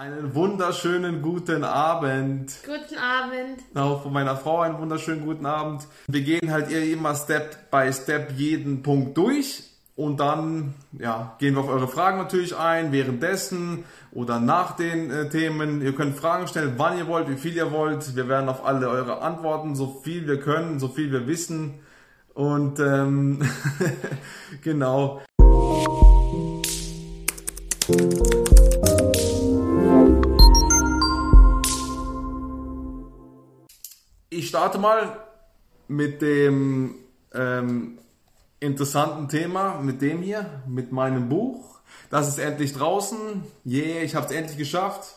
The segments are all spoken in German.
Einen wunderschönen guten Abend. Guten Abend. Auch von meiner Frau einen wunderschönen guten Abend. Wir gehen halt ihr immer Step by Step jeden Punkt durch und dann ja, gehen wir auf eure Fragen natürlich ein, währenddessen oder nach den äh, Themen. Ihr könnt Fragen stellen, wann ihr wollt, wie viel ihr wollt. Wir werden auf alle eure Antworten, so viel wir können, so viel wir wissen. Und ähm, genau. Ich starte mal mit dem ähm, interessanten Thema, mit dem hier, mit meinem Buch. Das ist endlich draußen. Yeah, ich habe es endlich geschafft.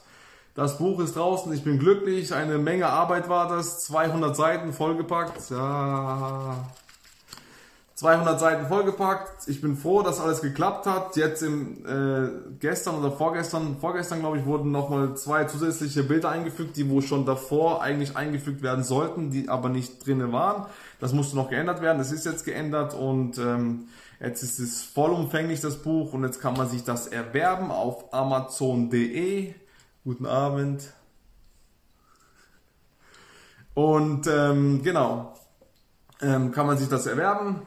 Das Buch ist draußen, ich bin glücklich. Eine Menge Arbeit war das. 200 Seiten vollgepackt. Ja, 200 Seiten vollgepackt. Ich bin froh, dass alles geklappt hat. Jetzt im äh, gestern oder vorgestern, vorgestern glaube ich, wurden nochmal zwei zusätzliche Bilder eingefügt, die wo schon davor eigentlich eingefügt werden sollten, die aber nicht drinnen waren. Das musste noch geändert werden. Das ist jetzt geändert und ähm, jetzt ist es vollumfänglich das Buch und jetzt kann man sich das erwerben auf Amazon.de. Guten Abend. Und ähm, genau, ähm, kann man sich das erwerben.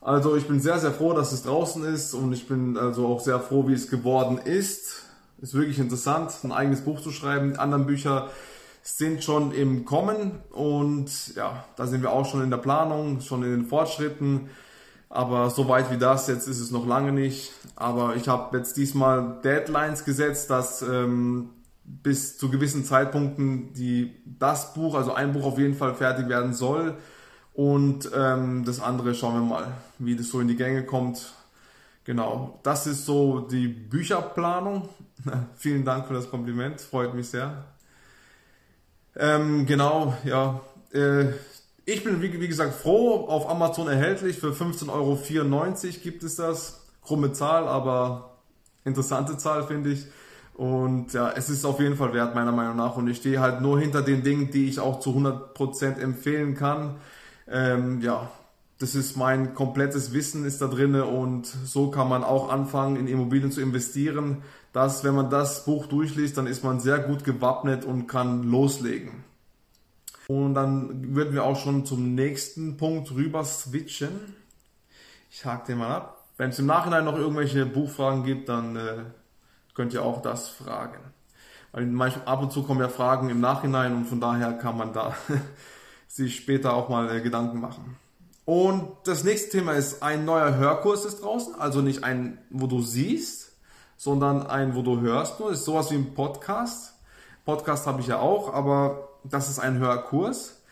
Also ich bin sehr, sehr froh, dass es draußen ist und ich bin also auch sehr froh, wie es geworden ist. Ist wirklich interessant, ein eigenes Buch zu schreiben. Die anderen Bücher sind schon im Kommen und ja, da sind wir auch schon in der Planung, schon in den Fortschritten. Aber so weit wie das jetzt ist es noch lange nicht. Aber ich habe jetzt diesmal Deadlines gesetzt, dass ähm, bis zu gewissen Zeitpunkten die das Buch, also ein Buch auf jeden Fall fertig werden soll. Und ähm, das andere schauen wir mal, wie das so in die Gänge kommt. Genau, das ist so die Bücherplanung. Vielen Dank für das Kompliment, freut mich sehr. Ähm, genau, ja. Äh, ich bin, wie, wie, gesagt, froh, auf Amazon erhältlich. Für 15,94 Euro gibt es das. Krumme Zahl, aber interessante Zahl, finde ich. Und ja, es ist auf jeden Fall wert, meiner Meinung nach. Und ich stehe halt nur hinter den Dingen, die ich auch zu 100% empfehlen kann. Ähm, ja, das ist mein komplettes Wissen ist da drinne und so kann man auch anfangen, in Immobilien zu investieren. Dass, wenn man das Buch durchliest, dann ist man sehr gut gewappnet und kann loslegen. Und dann würden wir auch schon zum nächsten Punkt rüber switchen. Ich hake den mal ab. Wenn es im Nachhinein noch irgendwelche Buchfragen gibt, dann äh, könnt ihr auch das fragen. Weil manchmal, ab und zu kommen ja Fragen im Nachhinein und von daher kann man da sich später auch mal äh, Gedanken machen. Und das nächste Thema ist, ein neuer Hörkurs ist draußen, also nicht ein, wo du siehst, sondern ein, wo du hörst. Das ist sowas wie ein Podcast. Podcast habe ich ja auch, aber das ist ein Hörkurs.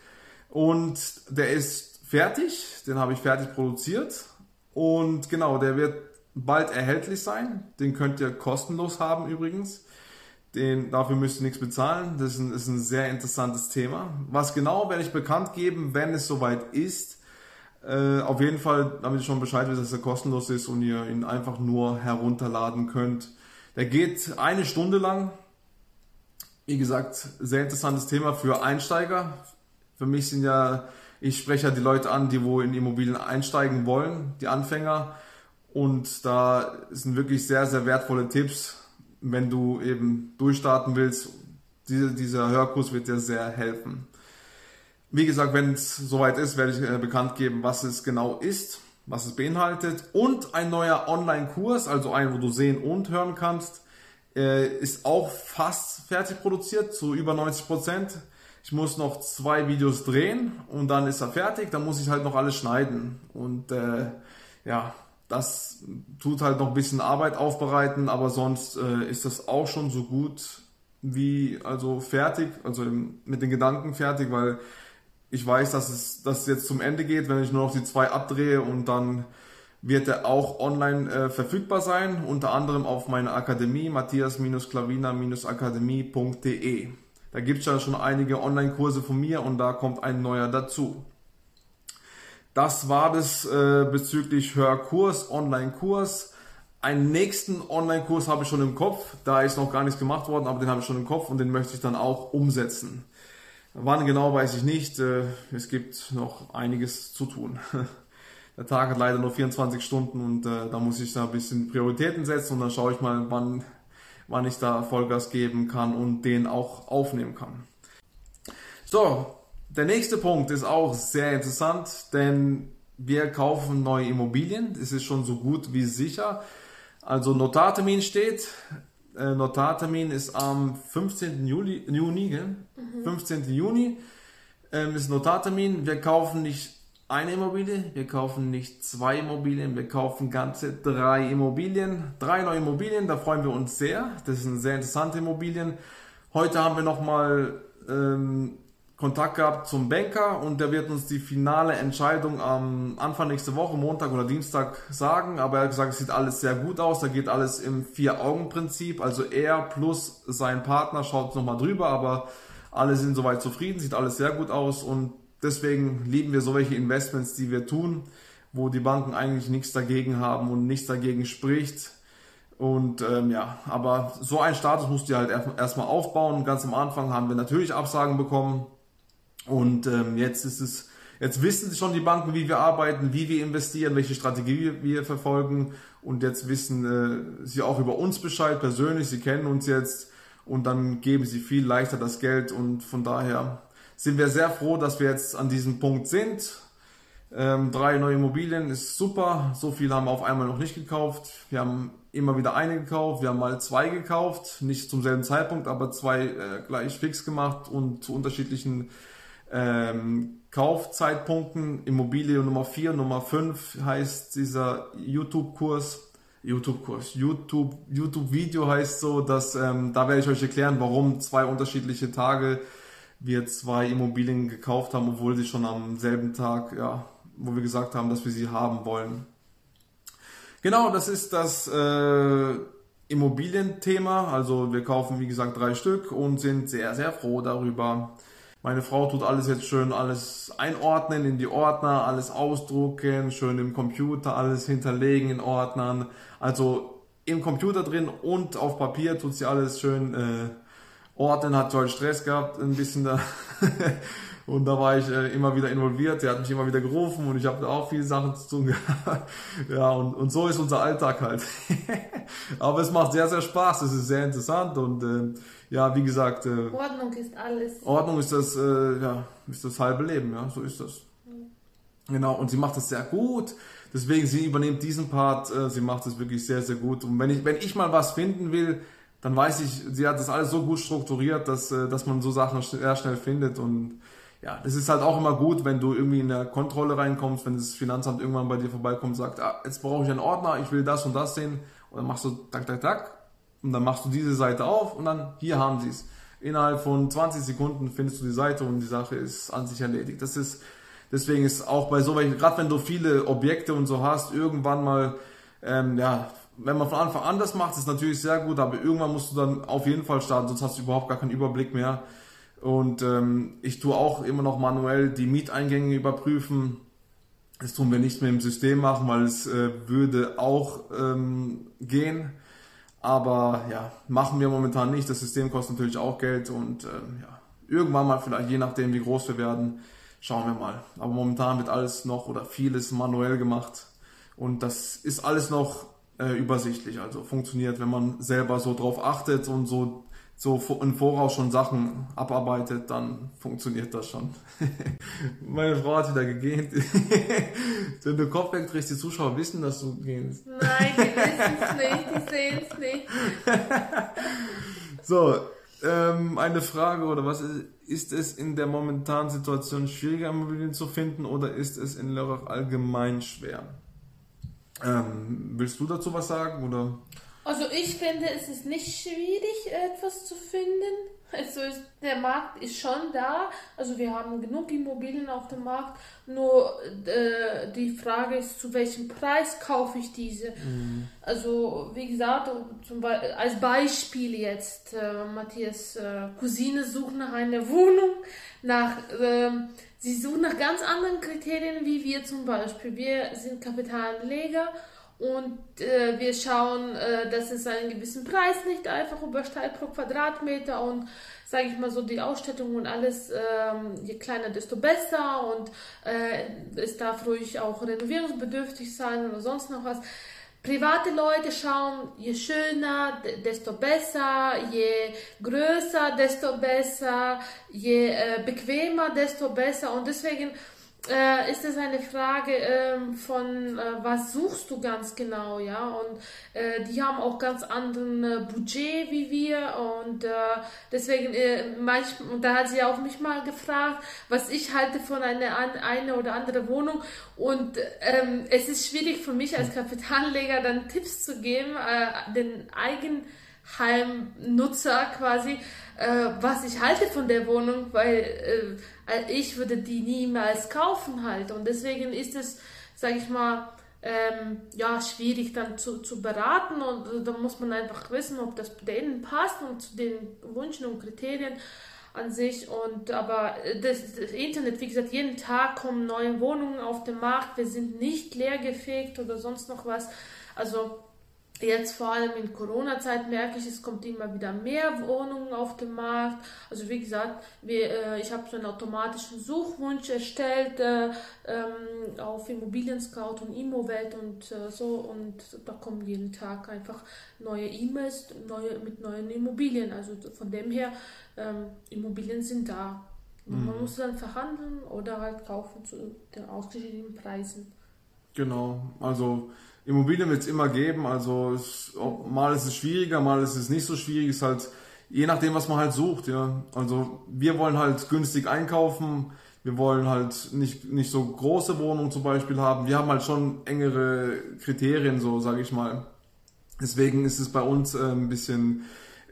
Und der ist fertig, den habe ich fertig produziert. Und genau, der wird bald erhältlich sein. Den könnt ihr kostenlos haben übrigens. Den, dafür müsst ihr nichts bezahlen. Das ist ein, ist ein sehr interessantes Thema. Was genau werde ich bekannt geben, wenn es soweit ist. Äh, auf jeden Fall, damit ihr schon Bescheid wisst, dass er kostenlos ist und ihr ihn einfach nur herunterladen könnt. Der geht eine Stunde lang. Wie gesagt, sehr interessantes Thema für Einsteiger. Für mich sind ja, ich spreche ja die Leute an, die wo in Immobilien einsteigen wollen, die Anfänger. Und da sind wirklich sehr, sehr wertvolle Tipps wenn du eben durchstarten willst, diese, dieser Hörkurs wird dir sehr helfen. Wie gesagt, wenn es soweit ist, werde ich äh, bekannt geben, was es genau ist, was es beinhaltet. Und ein neuer Online-Kurs, also ein, wo du sehen und hören kannst, äh, ist auch fast fertig produziert, zu über 90 Prozent. Ich muss noch zwei Videos drehen und dann ist er fertig. Dann muss ich halt noch alles schneiden. Und äh, ja, das tut halt noch ein bisschen Arbeit aufbereiten, aber sonst äh, ist das auch schon so gut wie also fertig, also mit den Gedanken fertig, weil ich weiß, dass es, dass es jetzt zum Ende geht, wenn ich nur noch die zwei abdrehe und dann wird er auch online äh, verfügbar sein, unter anderem auf meiner Akademie matthias-klavina-akademie.de. Da gibt es ja schon einige Online-Kurse von mir und da kommt ein neuer dazu. Das war das äh, bezüglich Hörkurs, Online-Kurs. Einen nächsten Online-Kurs habe ich schon im Kopf. Da ist noch gar nichts gemacht worden, aber den habe ich schon im Kopf und den möchte ich dann auch umsetzen. Wann genau weiß ich nicht. Äh, es gibt noch einiges zu tun. Der Tag hat leider nur 24 Stunden und äh, da muss ich da ein bisschen Prioritäten setzen und dann schaue ich mal, wann, wann ich da Vollgas geben kann und den auch aufnehmen kann. So, der nächste Punkt ist auch sehr interessant, denn wir kaufen neue Immobilien. Das ist schon so gut wie sicher. Also Notartermin steht. Äh, Notartermin ist am 15. Juli, Juni, gell? Mhm. 15. Juni ähm, ist Notartermin. Wir kaufen nicht eine Immobilie, wir kaufen nicht zwei Immobilien, wir kaufen ganze drei Immobilien, drei neue Immobilien, da freuen wir uns sehr. Das sind sehr interessante Immobilien. Heute haben wir nochmal ähm, Kontakt gehabt zum Banker und der wird uns die finale Entscheidung am Anfang nächste Woche, Montag oder Dienstag sagen. Aber er hat gesagt, es sieht alles sehr gut aus. Da geht alles im Vier-Augen-Prinzip. Also er plus sein Partner schaut nochmal drüber, aber alle sind soweit zufrieden, sieht alles sehr gut aus und deswegen lieben wir solche Investments, die wir tun, wo die Banken eigentlich nichts dagegen haben und nichts dagegen spricht. Und ähm, ja, aber so ein Status musst du halt erstmal aufbauen. Ganz am Anfang haben wir natürlich Absagen bekommen und ähm, jetzt ist es, jetzt wissen schon die Banken, wie wir arbeiten, wie wir investieren, welche Strategie wir verfolgen. Und jetzt wissen äh, sie auch über uns Bescheid persönlich. Sie kennen uns jetzt und dann geben sie viel leichter das Geld. Und von daher sind wir sehr froh, dass wir jetzt an diesem Punkt sind. Ähm, drei neue Immobilien ist super. So viel haben wir auf einmal noch nicht gekauft. Wir haben immer wieder eine gekauft. Wir haben mal zwei gekauft. Nicht zum selben Zeitpunkt, aber zwei äh, gleich fix gemacht und zu unterschiedlichen ähm, Kaufzeitpunkten. Immobilie Nummer 4, Nummer 5 heißt dieser YouTube-Kurs. YouTube-Kurs, YouTube, YouTube-Video heißt so, dass ähm, da werde ich euch erklären, warum zwei unterschiedliche Tage wir zwei Immobilien gekauft haben, obwohl sie schon am selben Tag, ja, wo wir gesagt haben, dass wir sie haben wollen. Genau, das ist das äh, Immobilienthema. Also wir kaufen, wie gesagt, drei Stück und sind sehr, sehr froh darüber. Meine Frau tut alles jetzt schön alles einordnen in die Ordner, alles ausdrucken, schön im Computer alles hinterlegen in Ordnern. Also im Computer drin und auf Papier tut sie alles schön äh, ordnen. Hat heute Stress gehabt, ein bisschen da. und da war ich äh, immer wieder involviert. Sie hat mich immer wieder gerufen und ich habe da auch viele Sachen zu tun gehabt. ja, und, und so ist unser Alltag halt. Aber es macht sehr, sehr Spaß. Es ist sehr interessant und äh, ja, wie gesagt. Äh, Ordnung ist alles. Ordnung ist das, äh, ja, ist das halbe Leben, ja, so ist das. Mhm. Genau, und sie macht das sehr gut. Deswegen, sie übernimmt diesen Part, äh, sie macht es wirklich sehr, sehr gut. Und wenn ich, wenn ich mal was finden will, dann weiß ich, sie hat das alles so gut strukturiert, dass, äh, dass man so Sachen sehr schnell findet. Und ja, das ist halt auch immer gut, wenn du irgendwie in der Kontrolle reinkommst, wenn das Finanzamt irgendwann bei dir vorbeikommt und sagt, ah, jetzt brauche ich einen Ordner, ich will das und das sehen. Und dann machst du tak, tak, tak, und dann machst du diese Seite auf und dann hier haben sie es. Innerhalb von 20 Sekunden findest du die Seite und die Sache ist an sich erledigt. Das ist, deswegen ist auch bei so gerade wenn du viele Objekte und so hast, irgendwann mal, ähm, ja, wenn man von Anfang an das macht, ist natürlich sehr gut, aber irgendwann musst du dann auf jeden Fall starten, sonst hast du überhaupt gar keinen Überblick mehr. Und ähm, ich tue auch immer noch manuell die Mieteingänge überprüfen. Das tun wir nicht mehr im System machen, weil es äh, würde auch ähm, gehen. Aber ja, machen wir momentan nicht. Das System kostet natürlich auch Geld und äh, ja, irgendwann mal vielleicht, je nachdem wie groß wir werden, schauen wir mal. Aber momentan wird alles noch oder vieles manuell gemacht und das ist alles noch äh, übersichtlich. Also funktioniert, wenn man selber so drauf achtet und so so im Voraus schon Sachen abarbeitet, dann funktioniert das schon. Meine Frau hat wieder gegähnt. Wenn du Kopf wegdrehst, die Zuschauer wissen, dass du gehst. Nein, die wissen es nicht, die sehen es nicht. so, ähm, eine Frage oder was ist, ist es in der momentanen Situation schwieriger, Immobilien zu finden oder ist es in Lörrach allgemein schwer? Ähm, willst du dazu was sagen oder? Also ich finde, es ist nicht schwierig, etwas zu finden. Also ist, der Markt ist schon da. Also wir haben genug Immobilien auf dem Markt. Nur äh, die Frage ist, zu welchem Preis kaufe ich diese? Mhm. Also wie gesagt, zum Be als Beispiel jetzt, äh, Matthias äh, Cousine sucht nach einer Wohnung, nach ähm, sie sucht nach ganz anderen Kriterien wie wir zum Beispiel. Wir sind Kapitalanleger und äh, wir schauen, äh, dass es einen gewissen Preis nicht einfach übersteigt pro Quadratmeter und sage ich mal so die Ausstattung und alles, ähm, je kleiner, desto besser und äh, es darf ruhig auch renovierungsbedürftig sein oder sonst noch was. private Leute schauen, je schöner, desto besser, je größer, desto besser, je äh, bequemer, desto besser. Und deswegen äh, ist es eine Frage ähm, von, äh, was suchst du ganz genau, ja? Und äh, die haben auch ganz anderen äh, Budget wie wir und äh, deswegen, äh, manchmal, und da hat sie auch mich mal gefragt, was ich halte von einer eine oder andere Wohnung und ähm, es ist schwierig für mich als Kapitalanleger dann Tipps zu geben, den Eigenheimnutzer quasi, äh, was ich halte von der Wohnung, weil äh, ich würde die niemals kaufen halt. Und deswegen ist es, sage ich mal, ähm, ja, schwierig dann zu, zu beraten und äh, da muss man einfach wissen, ob das denen passt und zu den Wünschen und Kriterien an sich. Und aber äh, das, das, Internet, wie gesagt, jeden Tag kommen neue Wohnungen auf den Markt. Wir sind nicht leergefegt oder sonst noch was. Also Jetzt vor allem in Corona-Zeit merke ich, es kommt immer wieder mehr Wohnungen auf den Markt. Also wie gesagt, wir, äh, ich habe so einen automatischen Suchwunsch erstellt äh, ähm, auf Immobilien Scout und Immowelt und äh, so und da kommen jeden Tag einfach neue E-Mails neue, mit neuen Immobilien. Also von dem her, ähm, Immobilien sind da. Mhm. Man muss dann verhandeln oder halt kaufen zu den ausgeschriebenen Preisen. Genau, also Immobilien wird es immer geben, also es, mal ist es schwieriger, mal ist es nicht so schwierig, ist halt je nachdem, was man halt sucht, ja. Also wir wollen halt günstig einkaufen, wir wollen halt nicht, nicht so große Wohnungen zum Beispiel haben, wir haben halt schon engere Kriterien, so sage ich mal. Deswegen ist es bei uns äh, ein bisschen,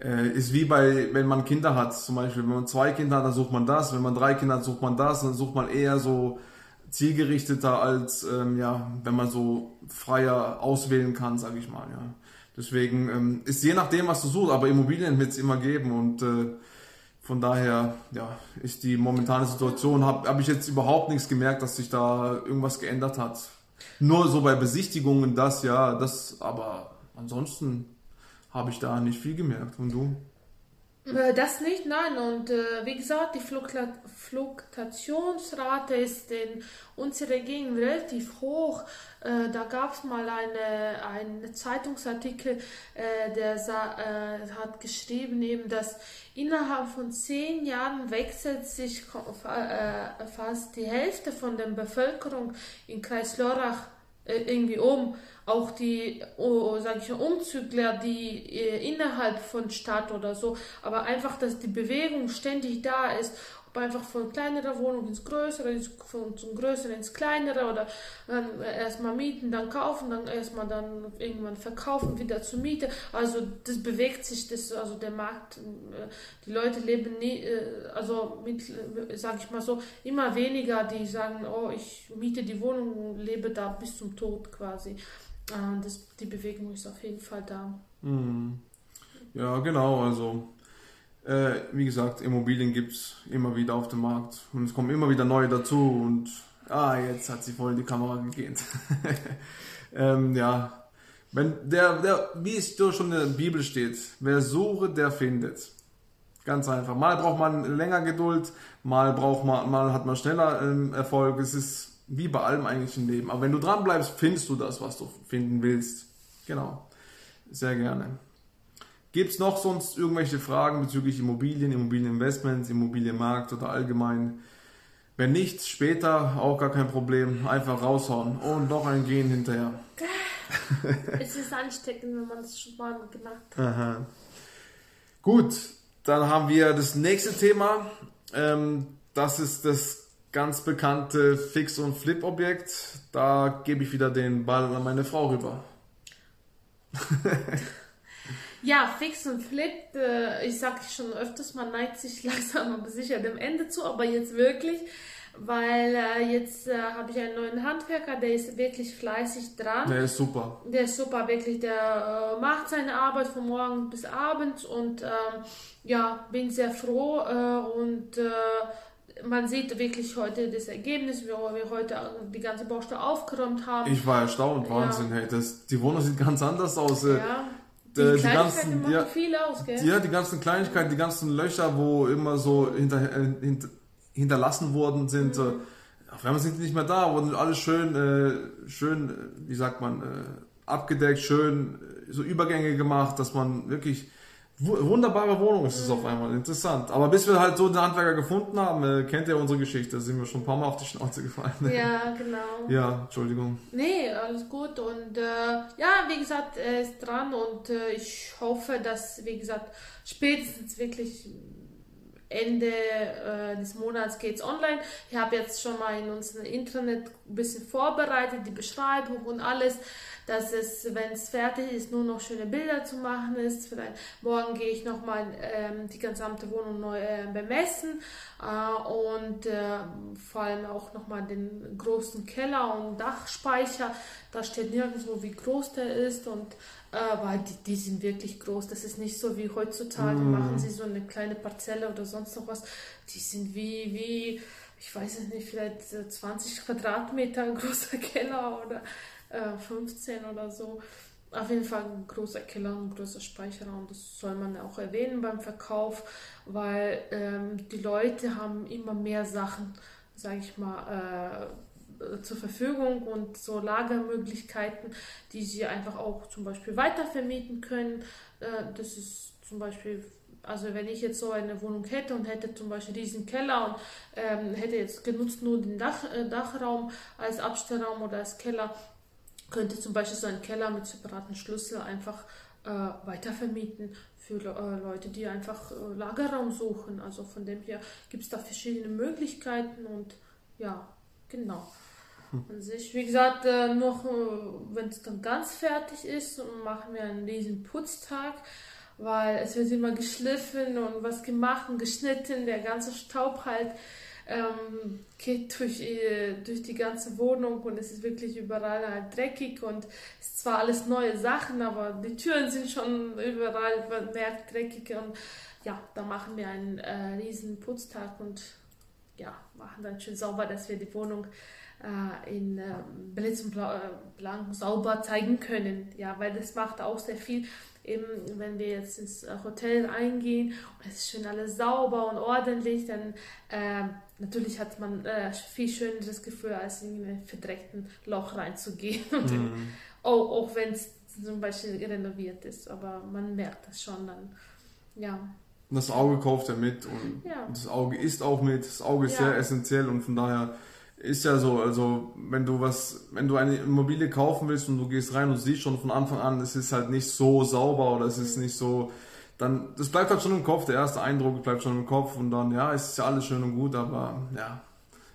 äh, ist wie bei, wenn man Kinder hat, zum Beispiel, wenn man zwei Kinder hat, dann sucht man das, wenn man drei Kinder hat, sucht man das, dann sucht man eher so zielgerichteter als ähm, ja, wenn man so freier auswählen kann, sage ich mal. Ja. Deswegen ähm, ist je nachdem, was du suchst, aber Immobilien wird es immer geben und äh, von daher ja, ist die momentane Situation, habe hab ich jetzt überhaupt nichts gemerkt, dass sich da irgendwas geändert hat. Nur so bei Besichtigungen das, ja, das, aber ansonsten habe ich da nicht viel gemerkt. Und du? Äh, das nicht, nein. Und äh, wie gesagt, die Fluktuationsrate ist in unserer Gegend relativ hoch. Äh, da gab es mal eine, einen Zeitungsartikel, äh, der äh, hat geschrieben, eben, dass innerhalb von zehn Jahren wechselt sich äh, fast die Hälfte von der Bevölkerung in Kreis Lörrach irgendwie um. Auch die, oh, sage ich, Umzügler, die äh, innerhalb von Stadt oder so, aber einfach, dass die Bewegung ständig da ist, einfach von kleinerer Wohnung ins größere, ins, von zum größeren ins kleinere oder dann erstmal mieten, dann kaufen, dann erstmal dann irgendwann verkaufen, wieder zur Miete. Also das bewegt sich, das, also der Markt, äh, die Leute leben nie, äh, also mit, sage ich mal so, immer weniger, die sagen, oh, ich miete die Wohnung, lebe da bis zum Tod quasi. Das, die Bewegung ist auf jeden Fall da. Mhm. Ja, genau. Also, äh, wie gesagt, Immobilien gibt es immer wieder auf dem Markt. Und es kommen immer wieder neue dazu. Und, ah, jetzt hat sie voll die Kamera gegeben. ähm, ja. Wenn der, der, wie es schon in der Bibel steht, wer suche, der findet. Ganz einfach. Mal braucht man länger Geduld, mal braucht man, mal hat man schneller ähm, Erfolg. Es ist wie bei allem eigentlich im Leben. Aber wenn du dran bleibst, findest du das, was du finden willst. Genau. Sehr gerne. Gibt es noch sonst irgendwelche Fragen bezüglich Immobilien, Immobilieninvestments, Immobilienmarkt oder allgemein? Wenn nicht, später auch gar kein Problem. Einfach raushauen und noch ein Gehen hinterher. es ist ansteckend, wenn man das schon mal gemacht hat. Aha. Gut, dann haben wir das nächste Thema. Ähm, das ist das ganz bekannte Fix- und Flip-Objekt. Da gebe ich wieder den Ball an meine Frau rüber. ja, Fix und Flip, äh, ich sage schon öfters, man neigt sich langsam aber sicher dem Ende zu, aber jetzt wirklich, weil äh, jetzt äh, habe ich einen neuen Handwerker, der ist wirklich fleißig dran. Der ist super. Der ist super, wirklich, der äh, macht seine Arbeit von morgen bis abends und ähm, ja, bin sehr froh äh, und äh, man sieht wirklich heute das Ergebnis, wie wir heute die ganze Baustelle aufgeräumt haben. Ich war erstaunt, Wahnsinn, ja. hey, das, die Wohnung sieht ganz anders aus. Ja. Die, die, die ganzen, machen ja, viel aus, gell? Ja, die ganzen Kleinigkeiten, die ganzen Löcher, wo immer so hinter, äh, hinter, hinterlassen worden sind. Mhm. Auf einmal sind die nicht mehr da, wurden alles schön, äh, schön, wie sagt man, äh, abgedeckt, schön so Übergänge gemacht, dass man wirklich wunderbare Wohnung ist es auf einmal, interessant. Aber bis wir halt so den Handwerker gefunden haben, äh, kennt ihr unsere Geschichte, sind wir schon ein paar Mal auf die Schnauze gefallen. Ja, genau. Ja, Entschuldigung. Nee, alles gut. Und äh, ja, wie gesagt, er ist dran und äh, ich hoffe, dass, wie gesagt, spätestens wirklich Ende äh, des Monats geht es online. Ich habe jetzt schon mal in unserem Internet ein bisschen vorbereitet, die Beschreibung und alles, dass es, wenn es fertig ist, nur noch schöne Bilder zu machen ist. Vielleicht morgen gehe ich nochmal ähm, die gesamte Wohnung neu äh, bemessen äh, und äh, vor allem auch nochmal den großen Keller und Dachspeicher. Da steht nirgendwo, wie groß der ist und aber die, die sind wirklich groß. Das ist nicht so wie heutzutage, mm. machen sie so eine kleine Parzelle oder sonst noch was. Die sind wie, wie, ich weiß es nicht, vielleicht 20 Quadratmeter großer Keller oder äh, 15 oder so. Auf jeden Fall ein großer Keller, ein großer Speicherraum. Das soll man auch erwähnen beim Verkauf, weil ähm, die Leute haben immer mehr Sachen, sage ich mal, äh, zur Verfügung und so Lagermöglichkeiten, die sie einfach auch zum Beispiel weitervermieten können. Äh, das ist zum Beispiel, also wenn ich jetzt so eine Wohnung hätte und hätte zum Beispiel diesen Keller und ähm, hätte jetzt genutzt nur den Dach, äh, Dachraum als Abstellraum oder als Keller, könnte zum Beispiel so einen Keller mit separaten Schlüssel einfach äh, weitervermieten für Leute, die einfach Lagerraum suchen. Also von dem her gibt es da verschiedene Möglichkeiten und ja, genau an sich. Wie gesagt, äh, noch, äh, wenn es dann ganz fertig ist, machen wir einen riesen Putztag, weil es wird immer geschliffen und was gemacht und geschnitten, der ganze Staub halt ähm, geht durch, äh, durch die ganze Wohnung und es ist wirklich überall halt dreckig und es ist zwar alles neue Sachen, aber die Türen sind schon überall vermehrt dreckig und ja, da machen wir einen äh, riesen Putztag und ja, machen dann schön sauber, dass wir die Wohnung in äh, Blitz und Blank sauber zeigen können. Ja, weil das macht auch sehr viel. Eben, wenn wir jetzt ins äh, Hotel eingehen und es ist schön alles sauber und ordentlich, dann äh, natürlich hat man äh, viel schöneres Gefühl, als in ein verdreckten Loch reinzugehen. Mhm. auch, auch wenn es zum Beispiel renoviert ist, aber man merkt das schon dann. Ja. Das Auge kauft ja mit und ja. das Auge ist auch mit. Das Auge ist ja. sehr essentiell und von daher ist ja so, also wenn du was, wenn du eine Immobilie kaufen willst und du gehst rein und siehst schon von Anfang an, es ist halt nicht so sauber oder es ist nicht so, dann, das bleibt halt schon im Kopf, der erste Eindruck bleibt schon im Kopf und dann, ja, es ist ja alles schön und gut, aber ja,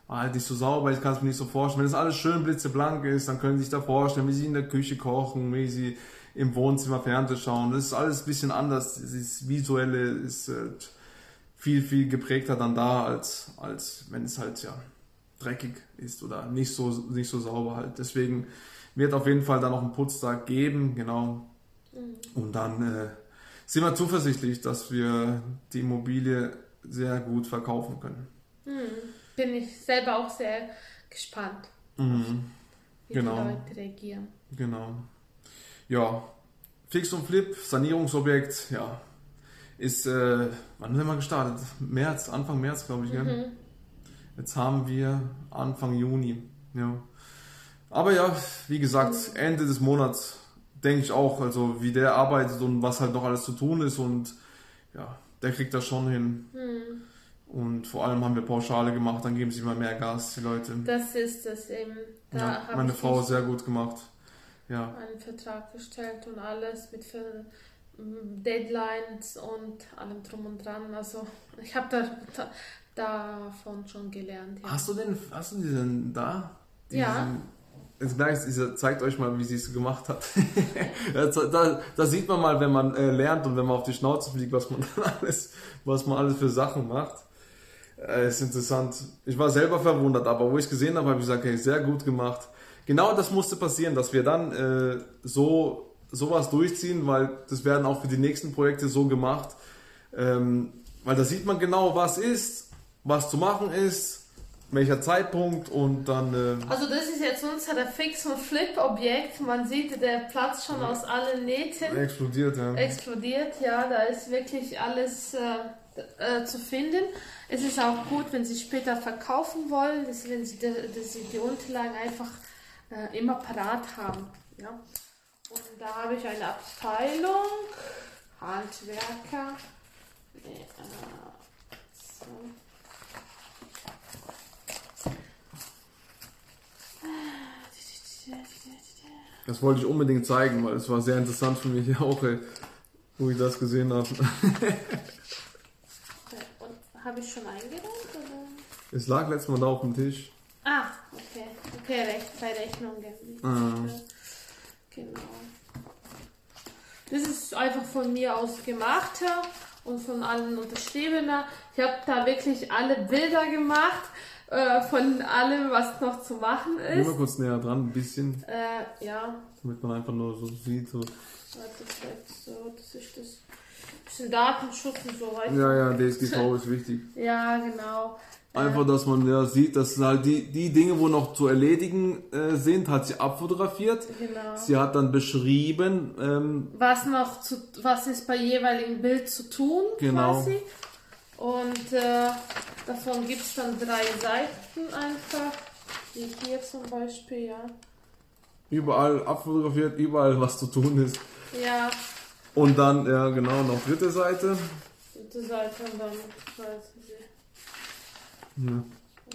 war halt nicht so sauber, ich kann es mir nicht so vorstellen. Wenn es alles schön blitzeblank ist, dann können Sie sich da vorstellen, wie Sie in der Küche kochen, wie Sie im Wohnzimmer Fernsehen schauen. Das ist alles ein bisschen anders. Das Visuelle ist halt viel, viel geprägter dann da, als, als wenn es halt, ja, dreckig ist oder nicht so, nicht so sauber halt. Deswegen wird auf jeden Fall da noch einen Putztag geben, genau. Mhm. Und dann äh, sind wir zuversichtlich, dass wir die Immobilie sehr gut verkaufen können. Mhm. Bin ich selber auch sehr gespannt, mhm. wie genau. die Leute reagieren. Genau. Ja, Fix und Flip, Sanierungsobjekt, ja, ist, äh, wann sind wir gestartet? März, Anfang März, glaube ich, gell? Jetzt haben wir Anfang Juni. Ja. Aber ja, wie gesagt, Ende des Monats denke ich auch, also wie der arbeitet und was halt noch alles zu tun ist und ja, der kriegt das schon hin. Hm. Und vor allem haben wir Pauschale gemacht, dann geben sie immer mehr Gas, die Leute. Das ist das eben. Da ja, meine Frau sehr gut gemacht. Ja. Einen Vertrag gestellt und alles mit Deadlines und allem drum und dran. Also ich habe da, davon schon gelernt. Ja. Hast du denn, hast du die denn da? Diesen, ja. Jetzt gleich, zeigt euch mal, wie sie es gemacht hat. da, da, sieht man mal, wenn man äh, lernt und wenn man auf die Schnauze fliegt, was man alles, was man alles für Sachen macht. Äh, ist interessant. Ich war selber verwundert, aber wo ich es gesehen habe, habe ich gesagt, hey, sehr gut gemacht. Genau das musste passieren, dass wir dann äh, so sowas durchziehen, weil das werden auch für die nächsten Projekte so gemacht. Ähm, weil da sieht man genau, was ist was zu machen ist, welcher Zeitpunkt und dann. Äh also das ist jetzt unser Fix- und Flip-Objekt. Man sieht, der Platz schon aus allen Nähten. Explodiert, ja. Explodiert, ja. Da ist wirklich alles äh, äh, zu finden. Es ist auch gut, wenn Sie später verkaufen wollen, dass, wenn Sie, dass Sie die Unterlagen einfach äh, immer parat haben. Ja. Und da habe ich eine Abteilung, Handwerker. Nee, äh, so. Das wollte ich unbedingt zeigen, weil es war sehr interessant für mich auch, ey, wo ich das gesehen habe. Und habe ich schon eingeräumt? Oder? Es lag letztes Mal da auf dem Tisch. Ah, okay. Okay, recht, bei Rechnungen. Ah. Genau. Das ist einfach von mir aus gemacht und von allen Unterschriebener. Ich habe da wirklich alle Bilder gemacht äh, von allem, was noch zu machen ist. mal kurz näher dran, ein bisschen, Äh, ja, damit man einfach nur so sieht. So. warte, vielleicht so, das ist das. Bisschen Datenschutz und so weiter. Ja, ja, DSGV ist wichtig. Ja, genau. Einfach, dass man ja sieht, dass halt die, die Dinge, wo noch zu erledigen äh, sind, hat sie abfotografiert. Genau. Sie hat dann beschrieben, ähm, was noch zu, was ist bei jeweiligen Bild zu tun Genau. quasi. Und äh, davon gibt es dann drei Seiten einfach. Wie hier zum Beispiel, ja. überall abfotografiert, überall was zu tun ist. Ja, Und dann, ja genau, noch dritte Seite. dritte Seite und dann weiß ich Ja.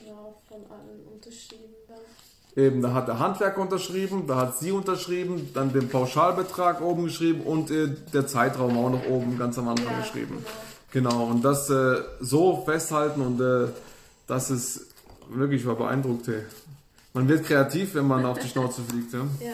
ja, von allen unterschrieben dann. Eben, da hat der Handwerker unterschrieben, da hat sie unterschrieben, dann den Pauschalbetrag oben geschrieben und äh, der Zeitraum auch noch oben ganz am Anfang Ja, geschrieben. genau. Genau, und das äh, so festhalten und äh, das ist wirklich war beeindruckt. Hey. Man wird kreativ, wenn man auf die Schnauze fliegt. Ja? Ja.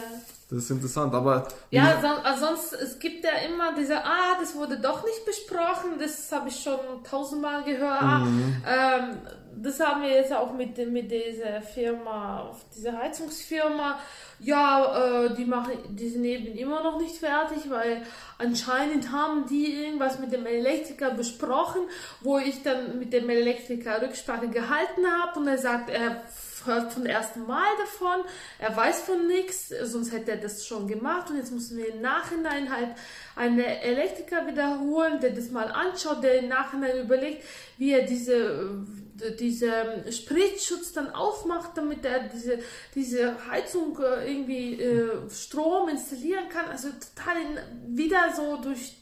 Das ist interessant, aber Ja, also sonst, es gibt ja immer diese, ah, das wurde doch nicht besprochen, das habe ich schon tausendmal gehört. Ah, ähm, das haben wir jetzt auch mit, mit dieser Firma, dieser Heizungsfirma. Ja, äh, die machen, die sind eben immer noch nicht fertig, weil anscheinend haben die irgendwas mit dem Elektriker besprochen, wo ich dann mit dem Elektriker Rücksprache gehalten habe und er sagt, er hört zum ersten Mal davon, er weiß von nichts, sonst hätte er das schon gemacht und jetzt müssen wir im Nachhinein halt einen Elektriker wiederholen, der das mal anschaut, der im Nachhinein überlegt, wie er diese, äh, diese Spritzschutz dann aufmacht, damit er diese, diese Heizung äh, irgendwie äh, Strom installieren kann. Also total in, wieder so durch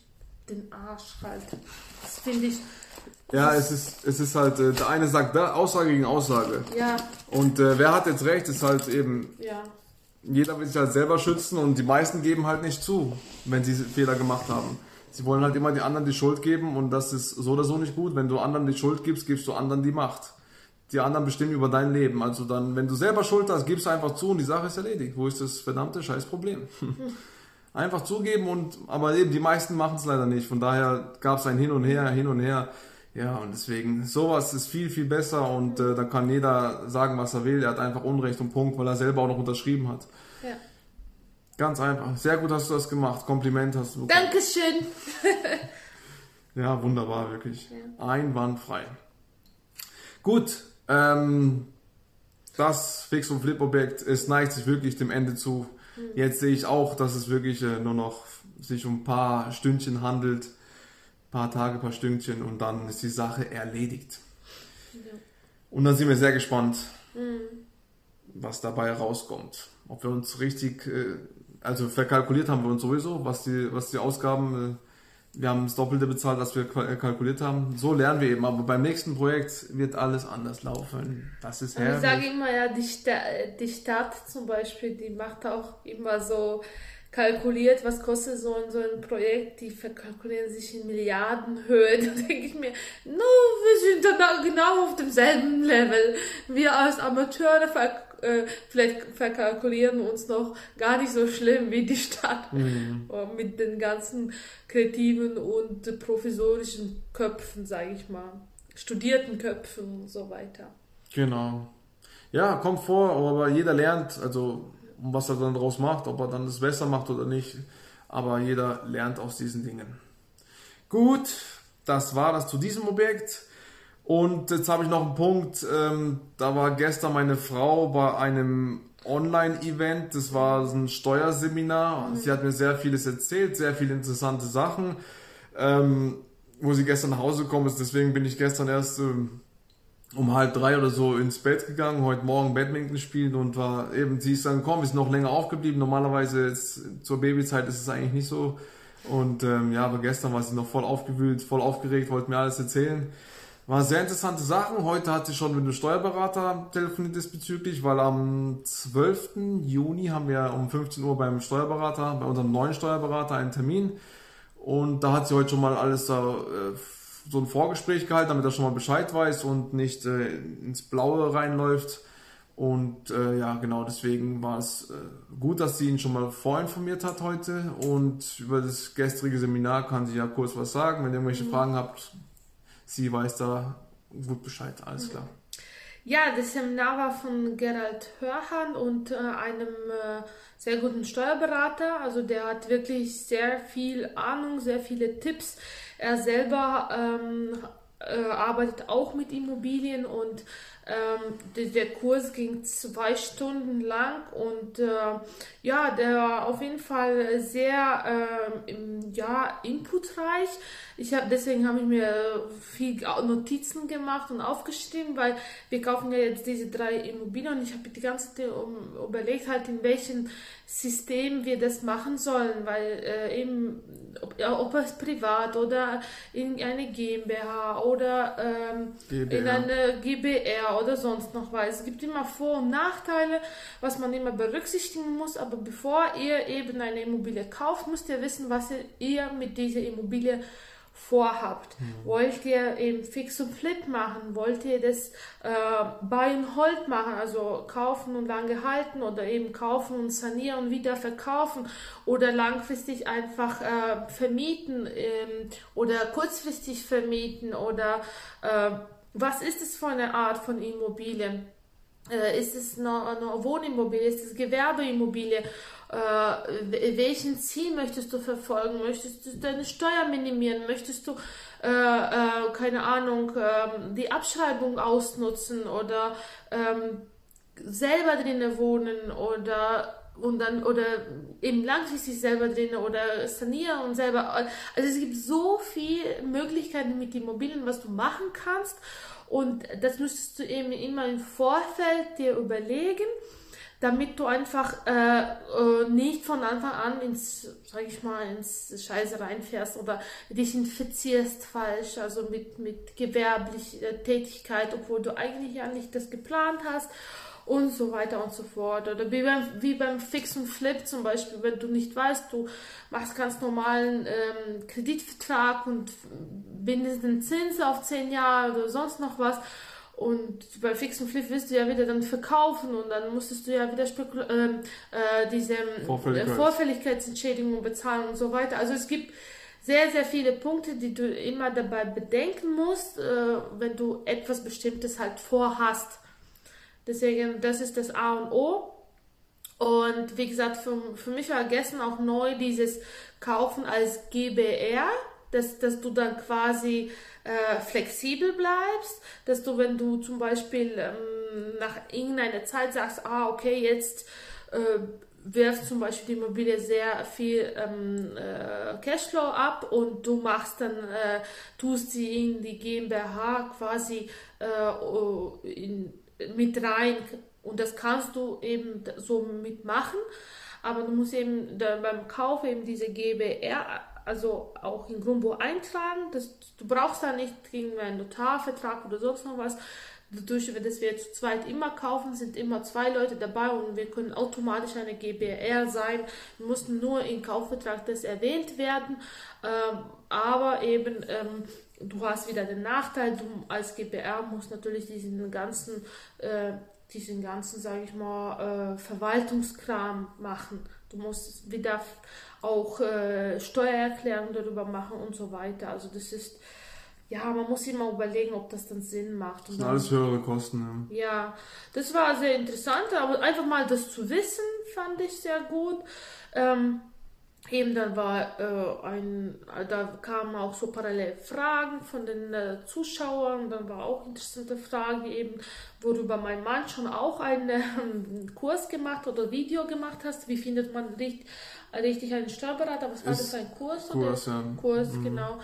den Arsch halt. Das finde ich, ja, es ist, es ist halt, äh, der eine sagt da, Aussage gegen Aussage. ja, Und äh, wer hat jetzt recht, ist halt eben, ja. jeder will sich halt selber schützen und die meisten geben halt nicht zu, wenn sie Fehler gemacht haben. Sie wollen halt immer die anderen die Schuld geben und das ist so oder so nicht gut. Wenn du anderen die Schuld gibst, gibst du anderen die Macht. Die anderen bestimmen über dein Leben. Also dann, wenn du selber Schuld hast, gibst du einfach zu und die Sache ist erledigt. Wo ist das verdammte Scheißproblem? einfach zugeben und, aber eben die meisten machen es leider nicht. Von daher gab es ein Hin und Her, Hin und Her. Ja, und deswegen, sowas ist viel, viel besser und äh, da kann jeder sagen, was er will. Er hat einfach Unrecht und Punkt, weil er selber auch noch unterschrieben hat. Ja. Ganz einfach. Sehr gut hast du das gemacht. Kompliment hast du bekommen. Dankeschön. Ja, wunderbar, wirklich. Einwandfrei. Gut, ähm, das Fix- und Flip-Objekt, es neigt sich wirklich dem Ende zu. Jetzt sehe ich auch, dass es wirklich äh, nur noch sich um ein paar Stündchen handelt. paar Tage, paar Stündchen und dann ist die Sache erledigt. Und dann sind wir sehr gespannt, was dabei rauskommt. Ob wir uns richtig, äh, also verkalkuliert haben wir uns sowieso, was die, was die Ausgaben, äh, wir haben das Doppelte bezahlt, als wir äh, kalkuliert haben. So lernen wir eben, aber beim nächsten Projekt wird alles anders laufen. Das ist Und ich sage herrlich. immer, ja, die, Sta die Stadt zum Beispiel, die macht auch immer so kalkuliert, was kostet so ein, so ein Projekt, die verkalkulieren sich in Milliardenhöhe. Da denke ich mir, no, wir sind da genau auf demselben Level. Wir als Amateure ver äh, vielleicht verkalkulieren uns noch gar nicht so schlimm wie die Stadt Mhm. Äh, mit den ganzen kreativen und provisorischen Köpfen, sage ich mal, studierten Köpfen und so weiter. Genau. Ja, kommt vor, aber jeder lernt, also was er dann draus macht, ob er dann das besser macht oder nicht. Aber jeder lernt aus diesen Dingen. Gut, das war das zu diesem Objekt. Und jetzt habe ich noch einen Punkt. Ähm, da war gestern meine Frau bei einem Online-Event. Das war ein Steuerseminar. Sie hat mir sehr vieles erzählt, sehr viele interessante Sachen. Ähm, wo sie gestern nach Hause gekommen ist. Deswegen bin ich gestern erst ähm, um halb drei oder so ins Bett gegangen, heute Morgen Badminton gespielt und war eben, sie ist dann gekommen, ist noch länger aufgeblieben. Normalerweise ist, zur Babyzeit ist es eigentlich nicht so. Und ähm, ja, aber gestern war sie noch voll aufgewühlt, voll aufgeregt, wollte mir alles erzählen. War sehr interessante Sachen. Heute hat sie schon mit einem Steuerberater telefoniert diesbezüglich, weil am 12. Juni haben wir um 15 Uhr beim Steuerberater, bei unserem neuen Steuerberater einen Termin. Und da hat sie heute schon mal alles da, äh, so ein Vorgespräch gehalten, damit er schon mal Bescheid weiß und nicht äh, ins Blaue reinläuft. Und äh, ja, genau deswegen war es äh, gut, dass sie ihn schon mal vorinformiert hat heute. Und über das gestrige Seminar kann sie ja kurz was sagen. Wenn ihr irgendwelche mhm. Fragen habt, sie weiß da gut Bescheid, alles klar. Ja, das Seminar war von Gerald Hörhan und äh, einem äh, sehr guten Steuerberater. Also der hat wirklich sehr viel Ahnung, sehr viele Tipps. Er selber ähm, äh, arbeitet auch mit Immobilien und ähm, der, Kurs ging zwei Stunden lang und äh, ja, der war auf jeden Fall sehr äh, ja, inputreich. Ich hab, deswegen habe ich mir viel Notizen gemacht und aufgeschrieben, weil wir kaufen ja jetzt diese drei Immobilien und ich habe die ganze Zeit um, überlegt, halt in welchem System wir das machen sollen, weil äh, eben, ob, ob es privat oder in eine GmbH oder ähm, in eine GBR oder sonst noch was. Es gibt immer Vor- und Nachteile, was man immer berücksichtigen muss. Aber bevor ihr eben eine Immobilie kauft, müsst ihr wissen, was ihr mit dieser Immobilie vorhabt. Mhm. Wollt ihr eben Fix und Flip machen? Wollt ihr das äh, Buy and Hold machen, also kaufen und lange halten oder eben kaufen und sanieren und wieder verkaufen oder langfristig einfach äh, vermieten ähm, oder kurzfristig vermieten oder äh, was ist es für eine Art von Immobilie? Äh, ist es eine, eine Wohnimmobilie? Ist es Gewerbeimmobilie? Äh, welchen Ziel möchtest du verfolgen? Möchtest du deine Steuer minimieren? Möchtest du, äh, äh, keine Ahnung, ähm, die Abschreibung ausnutzen oder ähm, selber drinnen wohnen oder und dann oder eben langfristig selber drin oder sanieren und selber. Also es gibt so viele Möglichkeiten mit Immobilien, was du machen kannst. Und das müsstest du eben immer im Vorfeld dir überlegen, damit du einfach äh, äh, nicht von Anfang an ins, sag ich mal, ins Scheiße reinfährst oder dich infizierst falsch, also mit, mit gewerblicher Tätigkeit, obwohl du eigentlich ja nicht das geplant hast und so weiter und so fort. Oder wie beim, wie beim Fix und Flip zum Beispiel, wenn du nicht weißt, du machst ganz normalen ähm, Kreditvertrag und bindest den Zins auf zehn Jahre oder sonst noch was. Und bei Fix und Flip wirst du ja wieder dann verkaufen und dann musstest du ja wieder Spekul ähm, äh, diese ähm, Vorfälligkeit. Vorfälligkeitsentschädigung bezahlen und so weiter. Also es gibt sehr, sehr viele Punkte, die du immer dabei bedenken musst, äh, wenn du etwas Bestimmtes halt vorhast. Deswegen, das ist das A und O. Und wie gesagt, für, für mich war gestern auch neu dieses Kaufen als GBR, dass, dass du dann quasi äh, flexibel bleibst, dass du, wenn du zum Beispiel ähm, nach irgendeiner Zeit sagst, ah, okay, jetzt äh, wirft zum Beispiel die Immobilie sehr viel ähm, äh, Cashflow ab und du machst dann, äh, tust sie in die GmbH quasi äh, in, mit rein und das kannst du eben so mitmachen, aber du musst eben beim Kauf eben diese GBR also auch in Grundbuch eintragen. Das, du brauchst da nicht irgendwie einen Notarvertrag oder sonst noch was. Dadurch, dass wir zu zweit immer kaufen, sind immer zwei Leute dabei und wir können automatisch eine GBR sein. Wir mussten nur im Kaufvertrag das erwähnt werden. Ähm, aber eben ähm, du hast wieder den Nachteil, du als GBR musst natürlich diesen ganzen, äh, diesen ganzen, sage ich mal, äh, Verwaltungskram machen. Du musst wieder auch äh, Steuererklärung darüber machen und so weiter. Also das ist, ja, man muss immer überlegen, ob das dann Sinn macht. das sind alles höhere Kosten. Ja. ja, das war sehr interessant, aber einfach mal das zu wissen, fand ich sehr gut. Ähm, eben dann war äh, ein, da kamen auch so parallel Fragen von den äh, Zuschauern, dann war auch interessante Frage eben, worüber mein Mann schon auch einen äh, Kurs gemacht oder Video gemacht hast, wie findet man richtig, richtig einen Steuerberater, was war Ist das, ein Kurs? Kurs, oder? ja. Kurs, mhm. genau.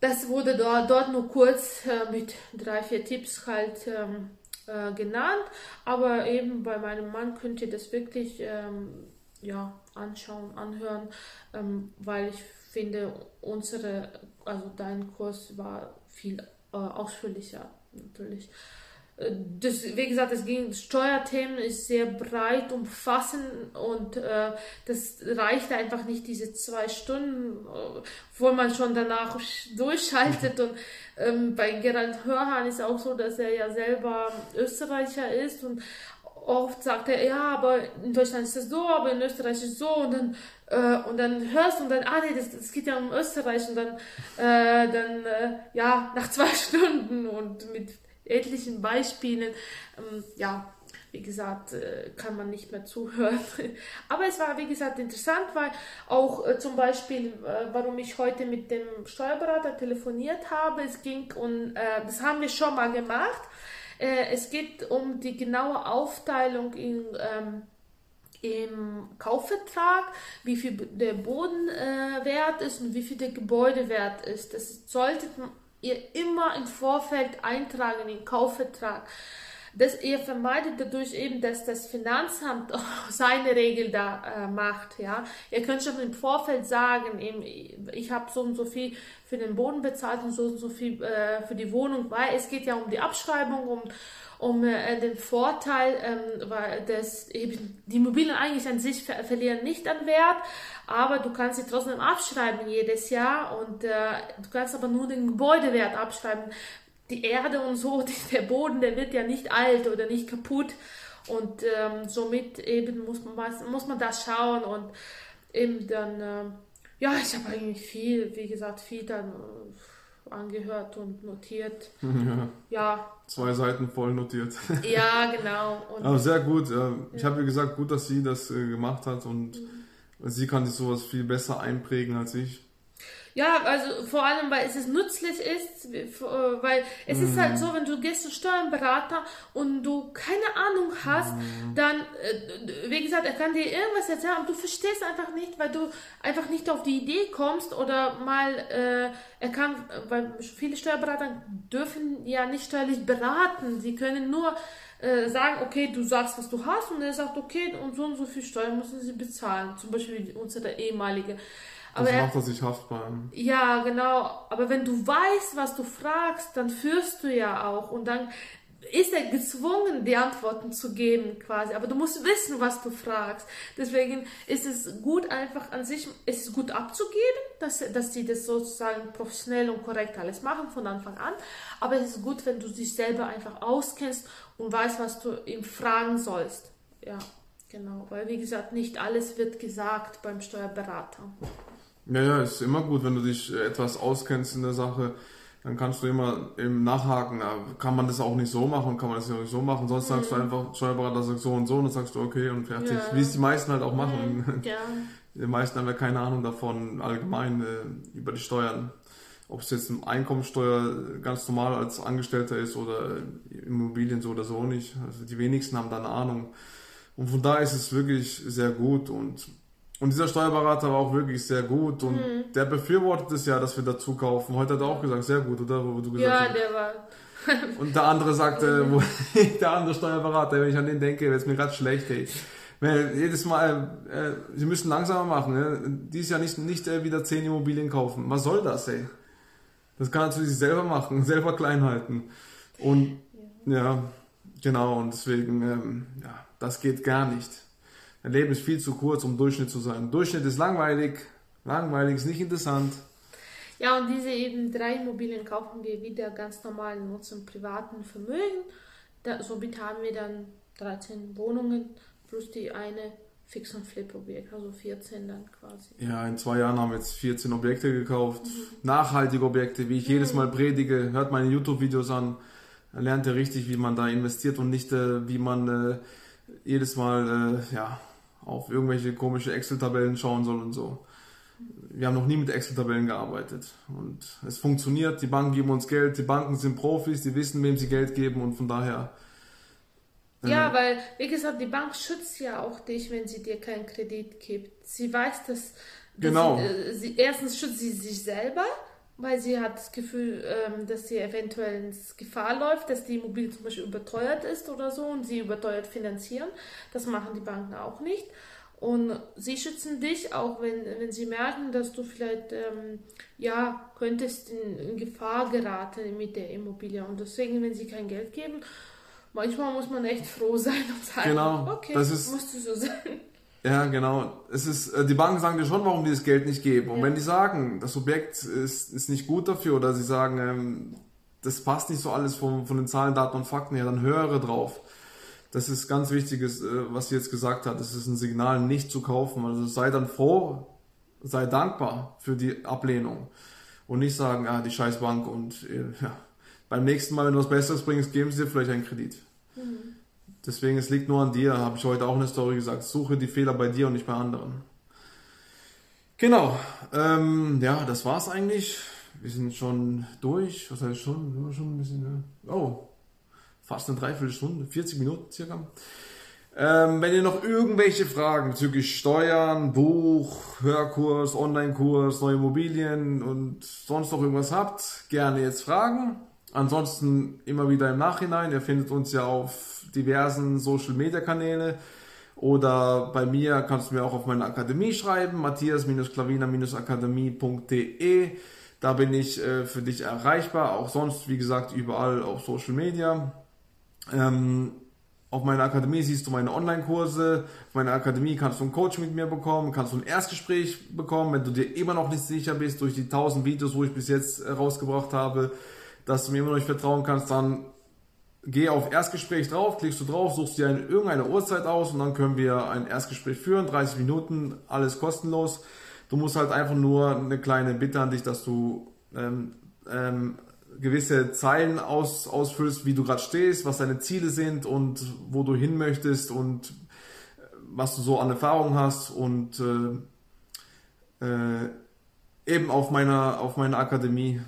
das wurde dort, dort nur kurz äh, mit drei, vier Tipps halt ähm, äh, genannt. Aber eben bei meinem Mann könnt ihr das wirklich ähm, ja, anschauen, anhören, ähm, weil ich finde, unsere, also dein Kurs war viel äh, ausführlicher natürlich. Äh, das, wie gesagt, es ging, Steuerthemen ist sehr breit umfassend und äh, das reicht einfach nicht, diese zwei Stunden, äh, wo man schon danach durchschaltet. Und ähm, bei Gerald Hörhan ist auch so, dass er ja selber Österreicher ist und oft sagt er, ja, aber in Deutschland ist es so, aber in Österreich ist es so und dann äh, und dann hörst und dann, ah nee, das, das geht ja um Österreich und dann, äh, dann äh, ja, nach zwei Stunden und mit etlichen Beispielen, ähm, ja, wie gesagt, äh, kann man nicht mehr zuhören. Aber es war, wie gesagt, interessant, weil auch äh, zum Beispiel, äh, warum ich heute mit dem Steuerberater telefoniert habe, es ging und das haben wir schon mal gemacht. Es geht um die genaue Aufteilung in ähm, im Kaufvertrag, wie viel der Bodenwert äh, ist und wie viel der Gebäudewert ist. Das solltet ihr immer im Vorfeld eintragen, im Kaufvertrag. Das ihr vermeidet dadurch eben, dass das Finanzamt seine Regel da äh, macht. Ja, ihr könnt schon im Vorfeld sagen, eben, ich habe so und so viel für den Boden bezahlt und so und so viel äh, für die Wohnung, weil es geht ja um die Abschreibung, um um äh, den Vorteil, ähm, weil das eben die Immobilien eigentlich an sich ver verlieren nicht an Wert, aber du kannst sie trotzdem abschreiben jedes Jahr und äh, du kannst aber nur den Gebäudewert abschreiben. Die Erde und so, die, der Boden, der wird ja nicht alt oder nicht kaputt und ähm, somit eben muss man muss man das schauen und eben dann äh, ja, ich habe eigentlich viel, wie gesagt, viel dann äh, angehört und notiert. Ja. ja. Zwei Seiten voll notiert. Ja, genau. Und Aber sehr gut. Ich ja. habe ihr gesagt, gut, dass sie das äh, gemacht hat und mhm. sie kann sich sowas viel besser einprägen als ich. Ja, also vor allem, weil es nützlich ist, weil es mhm. ist halt mhm. so, wenn du gehst zu Steuerberater und du keine Ahnung hast, mhm. dann, äh, wie gesagt, er kann dir irgendwas erzählen, aber du verstehst einfach nicht, weil du einfach nicht auf die Idee kommst oder mal, äh, er kann, weil viele Steuerberater dürfen ja nicht steuerlich beraten, sie können nur äh, sagen, okay, du sagst, was du hast und er sagt, okay, und so und so viel Steuern müssen sie bezahlen, zum Beispiel unsere ehemalige. Aber das macht er sich haftbar. Ja, genau. Aber wenn du weißt, was du fragst, dann führst du ja auch. Und dann ist er gezwungen, die Antworten zu geben, quasi. Aber du musst wissen, was du fragst. Deswegen ist es gut, einfach an sich, es ist gut abzugeben, dass, dass die das sozusagen professionell und korrekt alles machen von Anfang an. Aber es ist gut, wenn du dich selber einfach auskennst und weißt, was du ihm fragen sollst. Ja, genau. Weil, wie gesagt, nicht alles wird gesagt beim Steuerberater. Ja, ja, ist immer gut, wenn du dich äh, etwas auskennst in der Sache, dann kannst du immer eben nachhaken. Kann man das auch nicht so machen, kann man das ja nicht so machen, sonst mhm. sagst du mhm. einfach, Steuerberater sagt so und so und dann sagst du okay und fertig. Ja. Wie es die meisten halt auch machen. Mhm. Ja. Die meisten haben ja keine Ahnung davon allgemein äh, über die Steuern. Ob es jetzt eine Einkommensteuer ganz normal als Angestellter ist oder Immobilien so oder so nicht. Also die wenigsten haben da eine Ahnung. Und von daher ist es wirklich sehr gut und und dieser Steuerberater war auch wirklich sehr gut und mhm. der befürwortet es ja, dass wir dazu kaufen. Heute hat er auch gesagt, sehr gut, oder? Wo du gesagt ja, hast. der war. und der andere sagte, wo, der andere Steuerberater, wenn ich an den denke, wird es mir gerade schlecht, ey. Weil jedes Mal, äh, sie müssen langsamer machen, ne? Dies Jahr nicht, nicht äh, wieder zehn Immobilien kaufen. Was soll das, ey? Das kann natürlich sich selber machen, selber klein halten. Und ja, ja genau, und deswegen, ähm, ja, das geht gar nicht. Dein Leben ist viel zu kurz, um Durchschnitt zu sein. Durchschnitt ist langweilig, langweilig ist nicht interessant. Ja, und diese eben drei Immobilien kaufen wir wieder ganz normal in unserem privaten Vermögen. Da, somit haben wir dann 13 Wohnungen plus die eine Fix- und Flip-Objekt, also 14 dann quasi. Ja, in zwei Jahren haben wir jetzt 14 Objekte gekauft. Mhm. Nachhaltige Objekte, wie ich mhm. jedes Mal predige. Hört meine YouTube-Videos an. Dann lernt ihr richtig, wie man da investiert und nicht, äh, wie man äh, jedes Mal, äh, ja, auf irgendwelche komische Excel-Tabellen schauen soll und so. Wir haben noch nie mit Excel-Tabellen gearbeitet und es funktioniert. Die Banken geben uns Geld, die Banken sind Profis, die wissen, wem sie Geld geben und von daher. Äh, ja, weil, wie gesagt, die Bank schützt ja auch dich, wenn sie dir keinen Kredit gibt. Sie weiß, dass. dass genau. Sie, äh, sie, erstens schützt sie sich selber weil sie hat das Gefühl, ähm, dass sie eventuell ins Gefahr läuft, dass die Immobilie zum Beispiel überteuert ist oder so und sie überteuert finanzieren. Das machen die Banken auch nicht. Und sie schützen dich, auch wenn, wenn sie merken, dass du vielleicht, ähm, ja, könntest in, in Gefahr geraten mit der Immobilie. Und deswegen, wenn sie kein Geld geben, manchmal muss man echt froh sein und sagen, Genau, okay, das ist- musst du so sein. Ja, genau. Es ist, äh, die Banken sagen dir schon, warum die das Geld nicht geben. Und Ja. wenn die sagen, das Objekt ist, ist nicht gut dafür oder sie sagen, ähm, das passt nicht so alles von, von den Zahlen, Daten und Fakten her, dann höre drauf. Das ist ganz wichtiges, äh, was sie jetzt gesagt hat. Das ist ein Signal, nicht zu kaufen. Also sei dann froh, sei dankbar für die Ablehnung. Und nicht sagen, ah, die Scheißbank und äh, ja, beim nächsten Mal, wenn du was Besseres bringst, geben sie dir vielleicht einen Kredit. Deswegen, es liegt nur an dir, habe ich heute auch eine Story gesagt. Suche die Fehler bei dir und nicht bei anderen. Genau. Ähm, ja, das war's eigentlich. Wir sind schon durch. Was heißt schon? Wir schon ein bisschen. Oh, fast eine Dreiviertelstunde, 40 Minuten circa. Ähm, wenn ihr noch irgendwelche Fragen bezüglich Steuern, Buch, Hörkurs, Online-Kurs, neue Immobilien und sonst noch irgendwas habt, gerne jetzt fragen. Ansonsten immer wieder im Nachhinein. Ihr findet uns ja auf diversen Social-Media-Kanäle oder bei mir kannst du mir auch auf meine Akademie schreiben, matthias-klavina-akademie.de. Da bin ich äh, für dich erreichbar, auch sonst, wie gesagt, überall auf Social Media. Ähm, auf meiner Akademie siehst du meine Online-Kurse. Auf meiner Akademie kannst du ein Coach mit mir bekommen, kannst du ein Erstgespräch bekommen, wenn du dir immer noch nicht sicher bist durch die 1000 Videos, wo ich bis jetzt äh, rausgebracht habe, dass du mir immer noch nicht vertrauen kannst, dann geh auf Erstgespräch drauf, klickst du drauf, suchst dir eine, irgendeine Uhrzeit aus und dann können wir ein Erstgespräch führen, 30 Minuten, alles kostenlos. Du musst halt einfach nur eine kleine Bitte an dich, dass du ähm, ähm, gewisse Zeilen aus, ausfüllst, wie du gerade stehst, was deine Ziele sind und wo du hin möchtest und äh, was du so an Erfahrung hast und äh, äh, eben auf meiner auf meiner Akademie.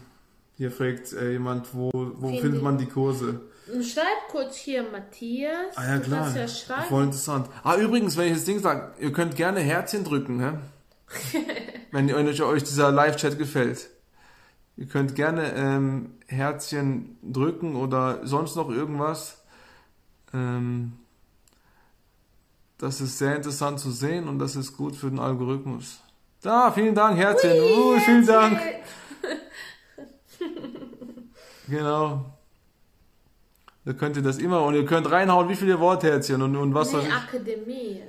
Hier fragt äh, jemand, wo, wo Finde findet man die Kurse? Schreib kurz hier Matthias. Ah ja, Du klar. kannst ja Voll schreiben. interessant. Ah, übrigens, wenn ich das Ding sage, ihr könnt gerne Herzchen drücken, hä? wenn euch, euch dieser Live-Chat gefällt. Ihr könnt gerne ähm, Herzchen drücken oder sonst noch irgendwas. Ähm, das ist sehr interessant zu sehen und das ist gut für den Algorithmus. Da, vielen Dank, Herzchen. uh, vielen Dank. Genau. Da könnt ihr das immer und ihr könnt reinhauen, wie viele Wortherzchen und, und was Nee, soll. Akademie.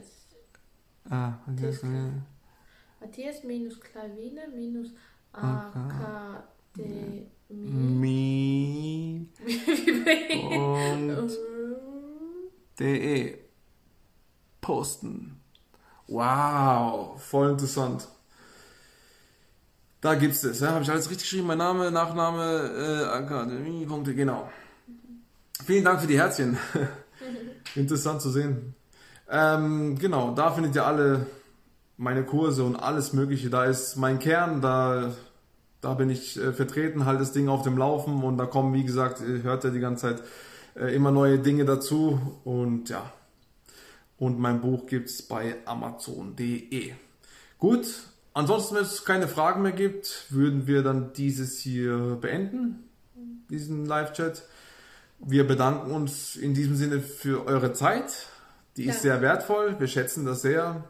Ah, okay. Matthias minus Klavine minus Okay. Akademie. Mi und de posten. Wow, voll interessant. Da gibt's es, ja? Habe ich alles richtig geschrieben? Mein Name, Nachname, äh, Akademie.de, genau. Vielen Dank für die Herzchen. Interessant zu sehen. Ähm, genau, da findet ihr alle meine Kurse und alles Mögliche. Da ist mein Kern, da, da bin ich äh, vertreten, halt das Ding auf dem Laufen und da kommen, wie gesagt, ihr hört ja die ganze Zeit äh, immer neue Dinge dazu und ja. Und mein Buch gibt's bei amazon.de. Gut, ansonsten, wenn es keine Fragen mehr gibt, würden wir dann dieses hier beenden, diesen Live-Chat. Wir bedanken uns in diesem Sinne für eure Zeit. Die ist Ja. sehr wertvoll. Wir schätzen das sehr.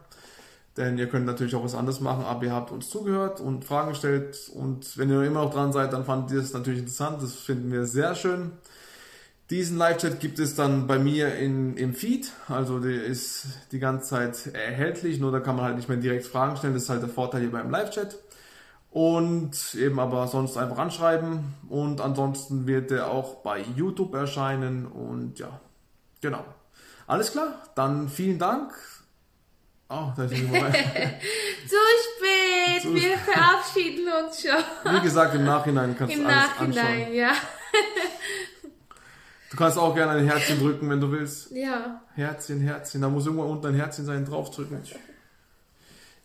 Denn ihr könnt natürlich auch was anderes machen, aber ihr habt uns zugehört und Fragen gestellt. Und wenn ihr immer noch dran seid, dann fandet ihr es natürlich interessant. Das finden wir sehr schön. Diesen Live-Chat gibt es dann bei mir in, im Feed. Also der ist die ganze Zeit erhältlich, nur da kann man halt nicht mehr direkt Fragen stellen. Das ist halt der Vorteil hier beim Live-Chat. Und eben aber sonst einfach anschreiben. Und ansonsten wird der auch bei YouTube erscheinen. Und ja, genau. Alles klar, dann vielen Dank. Oh, da ist jemand. Zu spät! Zu Wir verabschieden uns schon. Wie gesagt, im Nachhinein kannst Im du alles Nachhinein, anschauen. ja. Du kannst auch gerne ein Herzchen drücken, wenn du willst. Ja. Herzchen, Herzchen. Da muss irgendwo unten ein Herzchen sein, draufdrücken.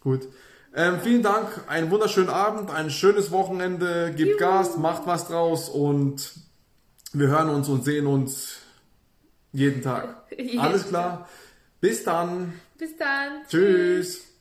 Gut. Ähm, vielen Dank, einen wunderschönen Abend, ein schönes Wochenende. Gebt Juhu. Gas, macht was draus und wir hören uns und sehen uns jeden Tag. Alles klar. Bis dann. Bis dann. Tschüss.